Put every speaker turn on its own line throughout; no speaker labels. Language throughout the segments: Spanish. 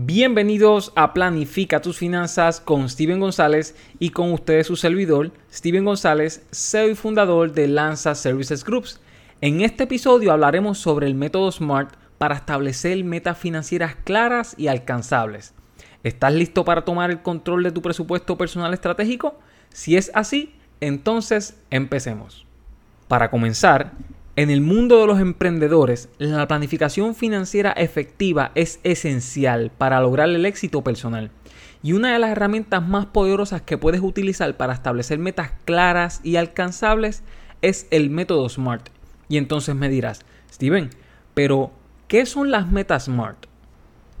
Bienvenidos a Planifica tus finanzas con Steven González y con ustedes su servidor, Steven González, CEO y fundador de Lanza Services Groups. En este episodio hablaremos sobre el método SMART para establecer metas financieras claras y alcanzables. ¿Estás listo para tomar el control de tu presupuesto personal estratégico? Si es así, entonces empecemos. Para comenzar, en el mundo de los emprendedores, la planificación financiera efectiva es esencial para lograr el éxito personal. Y una de las herramientas más poderosas que puedes utilizar para establecer metas claras y alcanzables es el método SMART. Y entonces me dirás, Steven, pero ¿qué son las metas SMART?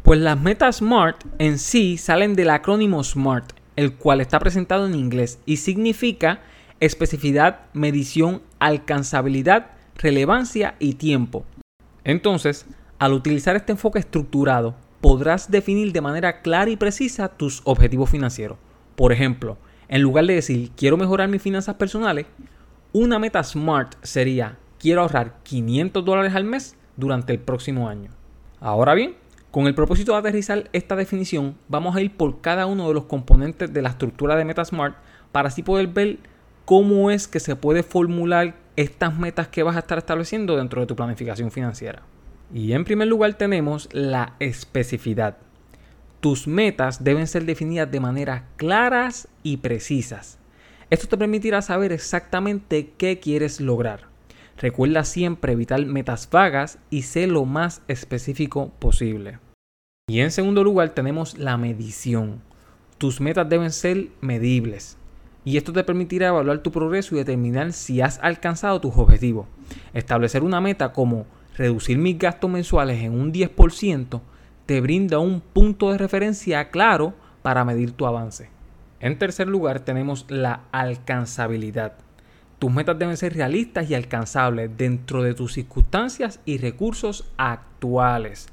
Pues las metas SMART en sí salen del acrónimo SMART, el cual está presentado en inglés y significa especificidad, medición, alcanzabilidad, relevancia y tiempo. Entonces, al utilizar este enfoque estructurado, podrás definir de manera clara y precisa tus objetivos financieros. Por ejemplo, en lugar de decir quiero mejorar mis finanzas personales, una meta SMART sería quiero ahorrar 500 dólares al mes durante el próximo año. Ahora bien, con el propósito de aterrizar esta definición, vamos a ir por cada uno de los componentes de la estructura de meta SMART para así poder ver cómo es que se puede formular estas metas que vas a estar estableciendo dentro de tu planificación financiera. Y en primer lugar tenemos la especificidad. Tus metas deben ser definidas de manera claras y precisas. Esto te permitirá saber exactamente qué quieres lograr. Recuerda siempre evitar metas vagas y ser lo más específico posible. Y en segundo lugar tenemos la medición. Tus metas deben ser medibles y esto te permitirá evaluar tu progreso y determinar si has alcanzado tus objetivos. Establecer una meta como reducir mis gastos mensuales en un 10% te brinda un punto de referencia claro para medir tu avance. En tercer lugar tenemos la alcanzabilidad. Tus metas deben ser realistas y alcanzables dentro de tus circunstancias y recursos actuales.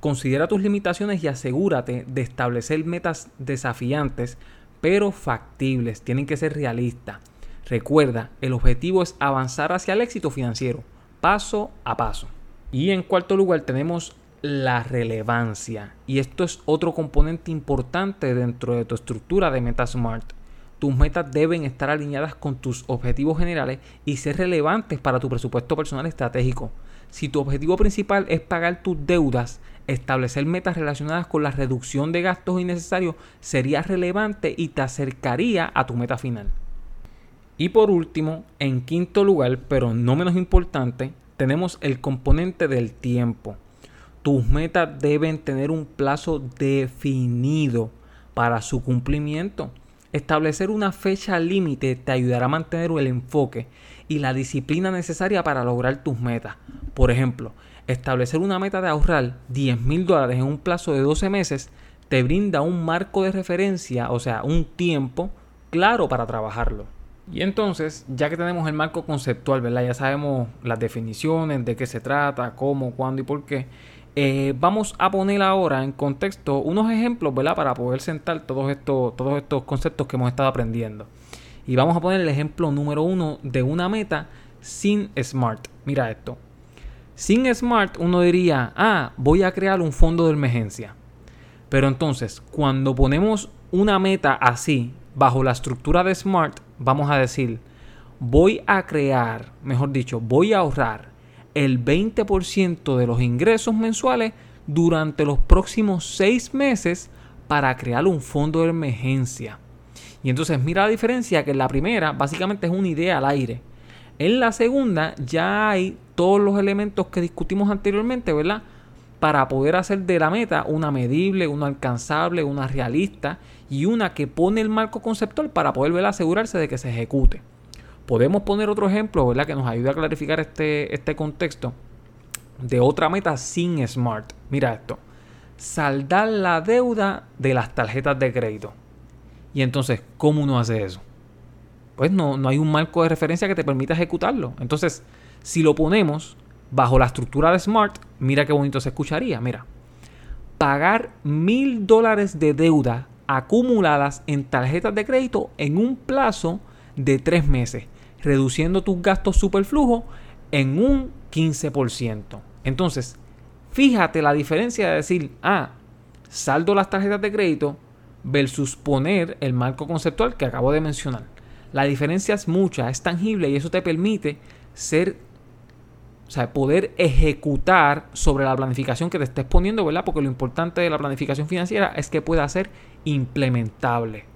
Considera tus limitaciones y asegúrate de establecer metas desafiantes pero factibles, tienen que ser realistas. Recuerda, el objetivo es avanzar hacia el éxito financiero, paso a paso. Y en cuarto lugar tenemos la relevancia. Y esto es otro componente importante dentro de tu estructura de Meta Smart. Tus metas deben estar alineadas con tus objetivos generales y ser relevantes para tu presupuesto personal estratégico. Si tu objetivo principal es pagar tus deudas, establecer metas relacionadas con la reducción de gastos innecesarios sería relevante y te acercaría a tu meta final. Y por último, en quinto lugar, pero no menos importante, tenemos el componente del tiempo. Tus metas deben tener un plazo definido para su cumplimiento. Establecer una fecha límite te ayudará a mantener el enfoque y la disciplina necesaria para lograr tus metas. Por ejemplo, establecer una meta de ahorrar 10 mil dólares en un plazo de 12 meses te brinda un marco de referencia, o sea, un tiempo claro para trabajarlo. Y entonces, ya que tenemos el marco conceptual, ¿verdad? Ya sabemos las definiciones, de qué se trata, cómo, cuándo y por qué. Eh, vamos a poner ahora en contexto unos ejemplos. Para poder sentar todos estos, todos estos conceptos que hemos estado aprendiendo. Y vamos a poner el ejemplo número uno de una meta sin SMART. Mira esto. Sin SMART uno diría, ah, voy a crear un fondo de emergencia. Pero entonces, cuando ponemos una meta así, bajo la estructura de SMART, vamos a decir, voy a crear, mejor dicho, voy a ahorrar el 20% de los ingresos mensuales durante los próximos seis meses para crear un fondo de emergencia. Y entonces mira la diferencia que en la primera básicamente es una idea al aire. En la segunda ya hay todos los elementos que discutimos anteriormente, ¿verdad? Para poder hacer de la meta una medible, una alcanzable, una realista y una que pone el marco conceptual para poder asegurarse de que se ejecute. Podemos poner otro ejemplo, ¿verdad? Que nos ayude a clarificar este, este contexto de otra meta sin SMART. Mira esto. Saldar la deuda de las tarjetas de crédito. Y entonces, ¿cómo uno hace eso? pues no, no hay un marco de referencia que te permita ejecutarlo. Entonces, si lo ponemos bajo la estructura de Smart, mira qué bonito se escucharía. Mira, pagar mil dólares de deuda acumuladas en tarjetas de crédito en un plazo de tres meses, reduciendo tus gastos superflujos en un 15%. Entonces, fíjate la diferencia de decir, ah, saldo las tarjetas de crédito versus poner el marco conceptual que acabo de mencionar. La diferencia es mucha, es tangible y eso te permite ser, o sea, poder ejecutar sobre la planificación que te estés poniendo, ¿verdad? Porque lo importante de la planificación financiera es que pueda ser implementable.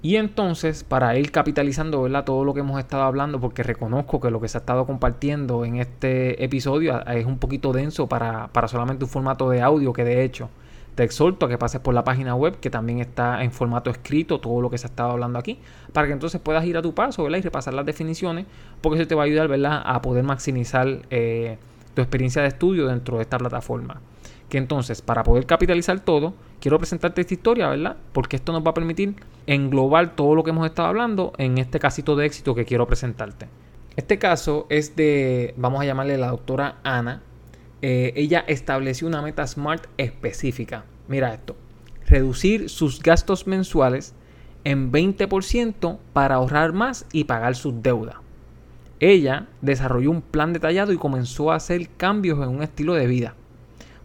Y entonces, para ir capitalizando ¿verdad? todo lo que hemos estado hablando, porque reconozco que lo que se ha estado compartiendo en este episodio es un poquito denso para, para solamente un formato de audio, que de hecho te exhorto a que pases por la página web, que también está en formato escrito, todo lo que se ha estado hablando aquí, para que entonces puedas ir a tu paso ¿verdad? y repasar las definiciones, porque eso te va a ayudar ¿verdad? a poder maximizar eh, tu experiencia de estudio dentro de esta plataforma. Que entonces, para poder capitalizar todo, quiero presentarte esta historia, ¿verdad? Porque esto nos va a permitir englobar todo lo que hemos estado hablando en este casito de éxito que quiero presentarte. Este caso es de, vamos a llamarle la doctora Ana, eh, ella estableció una meta SMART específica. Mira esto, reducir sus gastos mensuales en 20% para ahorrar más y pagar sus deudas. Ella desarrolló un plan detallado y comenzó a hacer cambios en un estilo de vida.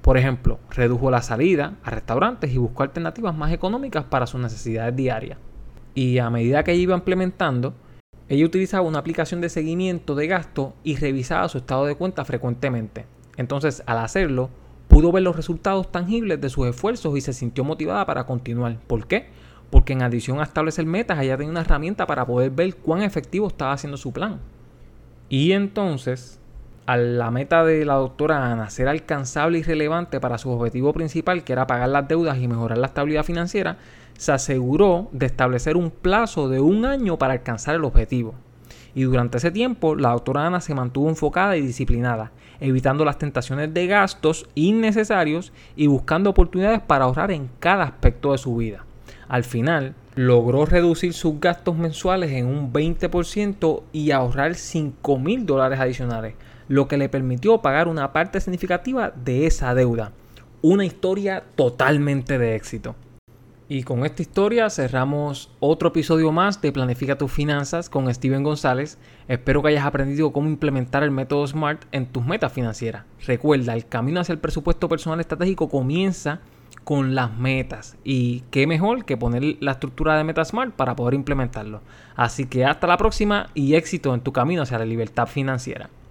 Por ejemplo, redujo la salida a restaurantes y buscó alternativas más económicas para sus necesidades diarias. Y a medida que ella iba implementando, ella utilizaba una aplicación de seguimiento de gasto y revisaba su estado de cuenta frecuentemente. Entonces, al hacerlo, pudo ver los resultados tangibles de sus esfuerzos y se sintió motivada para continuar. ¿Por qué? Porque en adición a establecer metas, ella tenía una herramienta para poder ver cuán efectivo estaba haciendo su plan. Y entonces, a la meta de la doctora Ana ser alcanzable y relevante para su objetivo principal, que era pagar las deudas y mejorar la estabilidad financiera, se aseguró de establecer un plazo de un año para alcanzar el objetivo. Y durante ese tiempo, la doctora Ana se mantuvo enfocada y disciplinada, evitando las tentaciones de gastos innecesarios y buscando oportunidades para ahorrar en cada aspecto de su vida. Al final, logró reducir sus gastos mensuales en un 20% y ahorrar 5 mil dólares adicionales, lo que le permitió pagar una parte significativa de esa deuda. Una historia totalmente de éxito. Y con esta historia cerramos otro episodio más de Planifica tus finanzas con Steven González. Espero que hayas aprendido cómo implementar el método SMART en tus metas financieras. Recuerda, el camino hacia el presupuesto personal estratégico comienza con las metas. Y qué mejor que poner la estructura de Meta SMART para poder implementarlo. Así que hasta la próxima y éxito en tu camino hacia la libertad financiera.